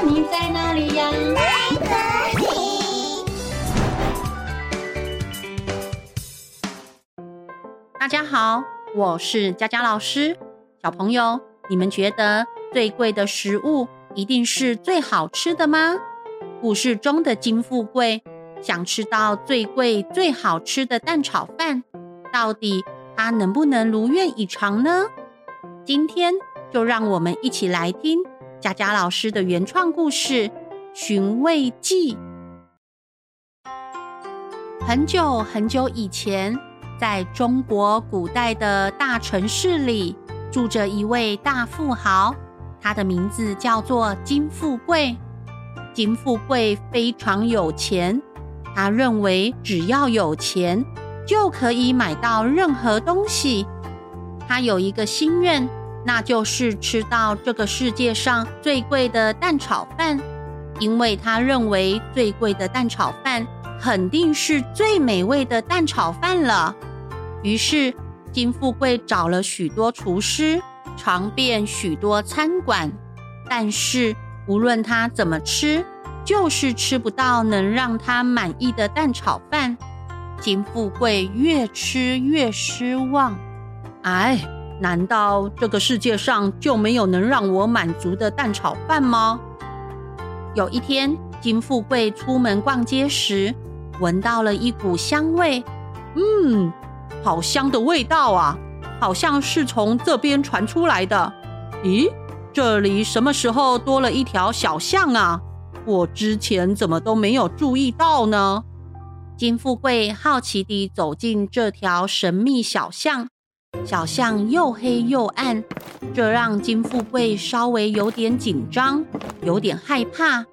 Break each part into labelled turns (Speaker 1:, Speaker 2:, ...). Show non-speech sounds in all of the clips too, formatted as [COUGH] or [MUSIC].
Speaker 1: 你在哪里呀？
Speaker 2: 大家好，我是佳佳老师。小朋友，你们觉得最贵的食物一定是最好吃的吗？故事中的金富贵想吃到最贵、最好吃的蛋炒饭，到底他能不能如愿以偿呢？今天就让我们一起来听佳佳老师的原创故事《寻味记》。很久很久以前，在中国古代的大城市里，住着一位大富豪，他的名字叫做金富贵。金富贵非常有钱，他认为只要有钱就可以买到任何东西。他有一个心愿，那就是吃到这个世界上最贵的蛋炒饭，因为他认为最贵的蛋炒饭。肯定是最美味的蛋炒饭了。于是，金富贵找了许多厨师，尝遍许多餐馆，但是无论他怎么吃，就是吃不到能让他满意的蛋炒饭。金富贵越吃越失望。哎，难道这个世界上就没有能让我满足的蛋炒饭吗？有一天，金富贵出门逛街时，闻到了一股香味，嗯，好香的味道啊，好像是从这边传出来的。咦，这里什么时候多了一条小巷啊？我之前怎么都没有注意到呢？金富贵好奇地走进这条神秘小巷，小巷又黑又暗，这让金富贵稍微有点紧张，有点害怕。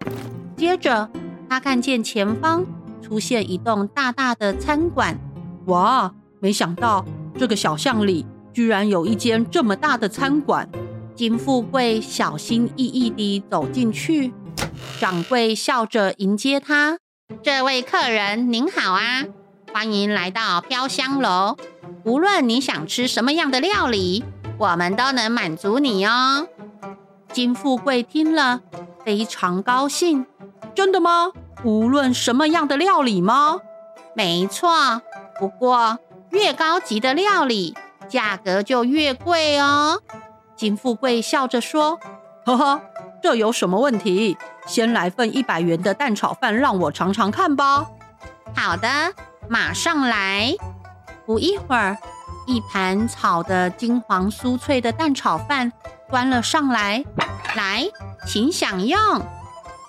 Speaker 2: 接着，他看见前方。出现一栋大大的餐馆，哇！没想到这个小巷里居然有一间这么大的餐馆。金富贵小心翼翼地走进去，掌柜笑着迎接他：“这位客人您好啊，欢迎来到飘香楼。无论你想吃什么样的料理，我们都能满足你哦。”金富贵听了非常高兴：“真的吗？”无论什么样的料理吗？没错，不过越高级的料理价格就越贵哦。金富贵笑着说：“呵呵，这有什么问题？先来份一百元的蛋炒饭，让我尝尝看吧。”好的，马上来。不一会儿，一盘炒得金黄酥脆的蛋炒饭端了上来，来，请享用。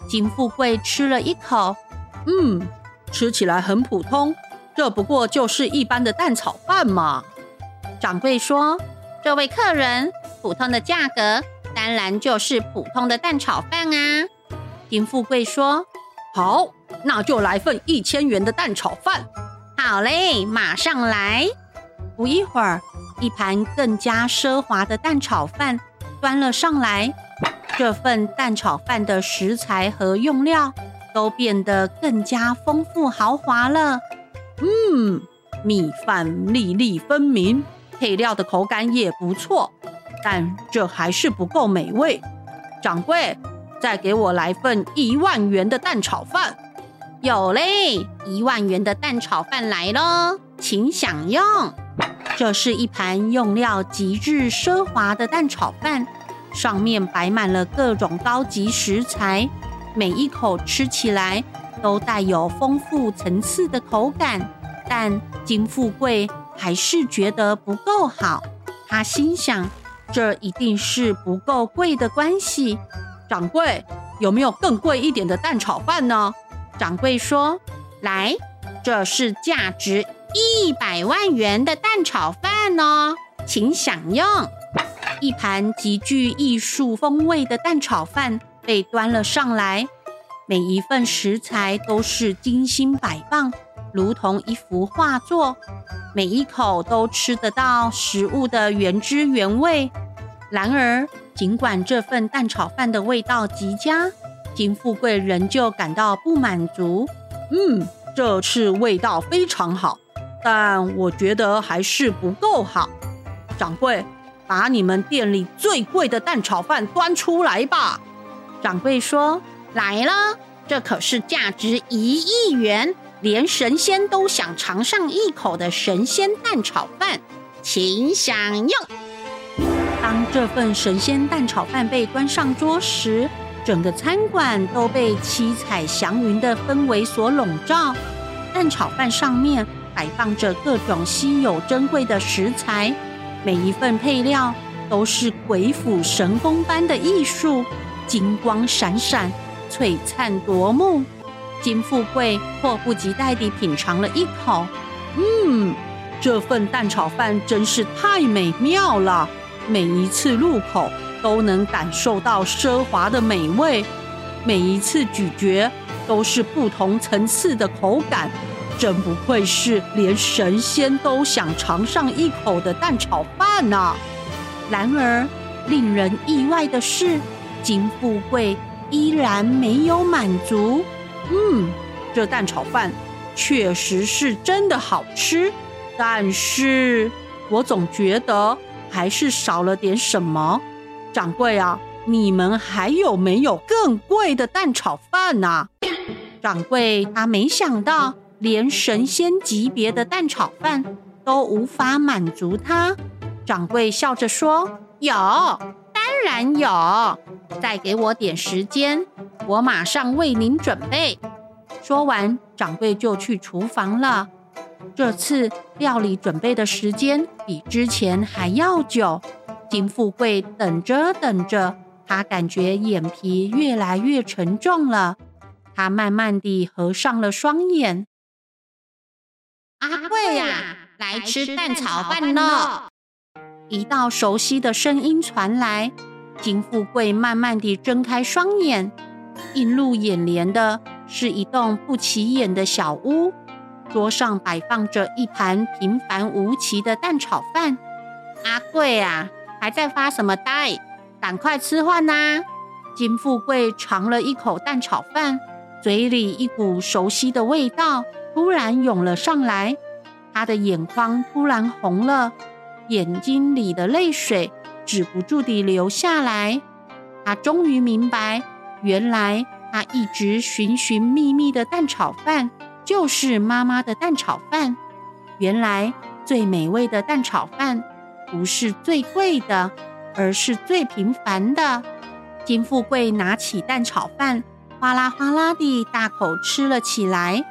Speaker 2: 金富贵吃了一口，嗯，吃起来很普通，这不过就是一般的蛋炒饭嘛。掌柜说：“这位客人，普通的价格当然就是普通的蛋炒饭啊。”金富贵说：“好，那就来份一千元的蛋炒饭。”好嘞，马上来。不一会儿，一盘更加奢华的蛋炒饭端了上来。这份蛋炒饭的食材和用料都变得更加丰富豪华了。嗯，米饭粒粒分明，配料的口感也不错，但这还是不够美味。掌柜，再给我来份一万元的蛋炒饭。有嘞，一万元的蛋炒饭来喽，请享用。这是一盘用料极致奢华的蛋炒饭。上面摆满了各种高级食材，每一口吃起来都带有丰富层次的口感。但金富贵还是觉得不够好，他心想：这一定是不够贵的关系。掌柜，有没有更贵一点的蛋炒饭呢？掌柜说：“来，这是价值一百万元的蛋炒饭哦，请享用。”一盘极具艺术风味的蛋炒饭被端了上来，每一份食材都是精心摆放，如同一幅画作，每一口都吃得到食物的原汁原味。然而，尽管这份蛋炒饭的味道极佳，金富贵仍旧感到不满足。嗯，这次味道非常好，但我觉得还是不够好。掌柜。把你们店里最贵的蛋炒饭端出来吧！掌柜说：“来了，这可是价值一亿元，连神仙都想尝上一口的神仙蛋炒饭，请享用。”当这份神仙蛋炒饭被端上桌时，整个餐馆都被七彩祥云的氛围所笼罩。蛋炒饭上面摆放着各种稀有珍贵的食材，每一份配料都是鬼斧神工般的艺术，金光闪闪，璀璨夺目。金富贵迫不及待地品尝了一口，嗯，这份蛋炒饭真是太美妙了，每一次入口都能感受到奢华的美味，每一次咀嚼。都是不同层次的口感，真不愧是连神仙都想尝上一口的蛋炒饭呐！然而，令人意外的是，金富贵依然没有满足。嗯，这蛋炒饭确实是真的好吃，但是我总觉得还是少了点什么。掌柜啊，你们还有没有更贵的蛋炒饭呐？掌柜他没想到，连神仙级别的蛋炒饭都无法满足他。掌柜笑着说：“有，当然有，再给我点时间，我马上为您准备。”说完，掌柜就去厨房了。这次料理准备的时间比之前还要久。金富贵等着等着，他感觉眼皮越来越沉重了。他慢慢地合上了双眼。阿贵呀，来吃蛋炒饭喽！一道熟悉的声音传来。金富贵慢慢地睁开双眼，映入眼帘的是一栋不起眼的小屋，桌上摆放着一盘平凡无奇的蛋炒饭。阿贵啊，还在发什么呆？赶快吃饭呐！金富贵尝了一口蛋炒饭。嘴里一股熟悉的味道突然涌了上来，他的眼眶突然红了，眼睛里的泪水止不住地流下来。他终于明白，原来他一直寻寻觅觅的蛋炒饭就是妈妈的蛋炒饭。原来最美味的蛋炒饭不是最贵的，而是最平凡的。金富贵拿起蛋炒饭。哗啦哗啦地大口吃了起来。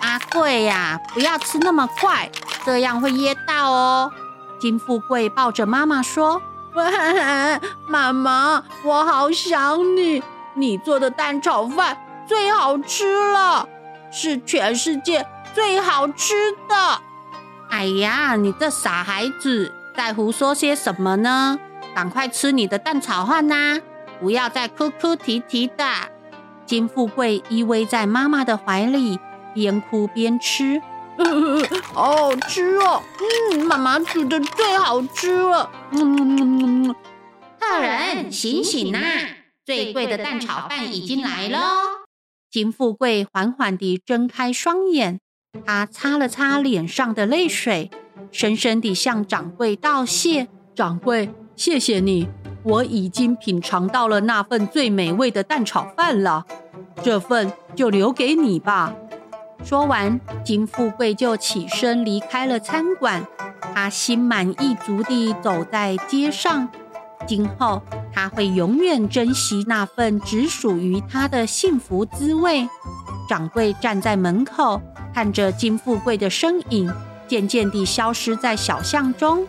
Speaker 2: 阿贵呀，不要吃那么快，这样会噎到哦。金富贵抱着妈妈说：“，妈妈，我好想你。你做的蛋炒饭最好吃了，是全世界最好吃的。”哎呀，你这傻孩子，在胡说些什么呢？赶快吃你的蛋炒饭呐，不要再哭哭啼啼的。金富贵依偎在妈妈的怀里，边哭边吃，嗯，[LAUGHS] 好好吃哦！嗯，妈妈煮的最好吃了。嗯，客人醒醒呐，最贵的蛋炒饭已经来了。金富贵缓缓地睁开双眼，他擦了擦脸上的泪水，深深地向掌柜道谢：“掌柜，谢谢你。”我已经品尝到了那份最美味的蛋炒饭了，这份就留给你吧。说完，金富贵就起身离开了餐馆。他心满意足地走在街上，今后他会永远珍惜那份只属于他的幸福滋味。掌柜站在门口，看着金富贵的身影渐渐地消失在小巷中。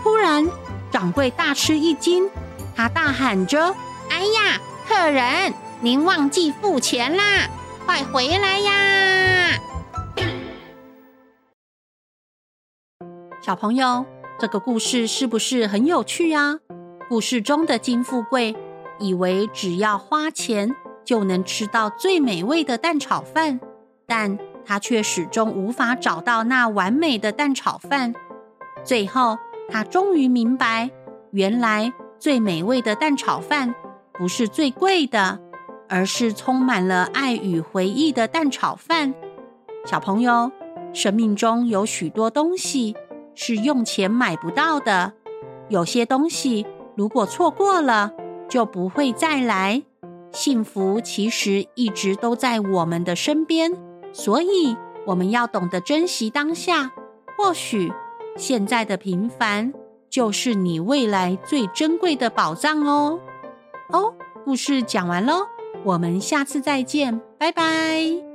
Speaker 2: 突然，掌柜大吃一惊。他大喊着：“哎呀，客人，您忘记付钱啦！快回来呀！” [COUGHS] 小朋友，这个故事是不是很有趣呀？故事中的金富贵以为只要花钱就能吃到最美味的蛋炒饭，但他却始终无法找到那完美的蛋炒饭。最后，他终于明白，原来。最美味的蛋炒饭不是最贵的，而是充满了爱与回忆的蛋炒饭。小朋友，生命中有许多东西是用钱买不到的，有些东西如果错过了，就不会再来。幸福其实一直都在我们的身边，所以我们要懂得珍惜当下。或许现在的平凡，就是你未来最珍贵的宝藏哦。哦，故事讲完喽，我们下次再见，拜拜。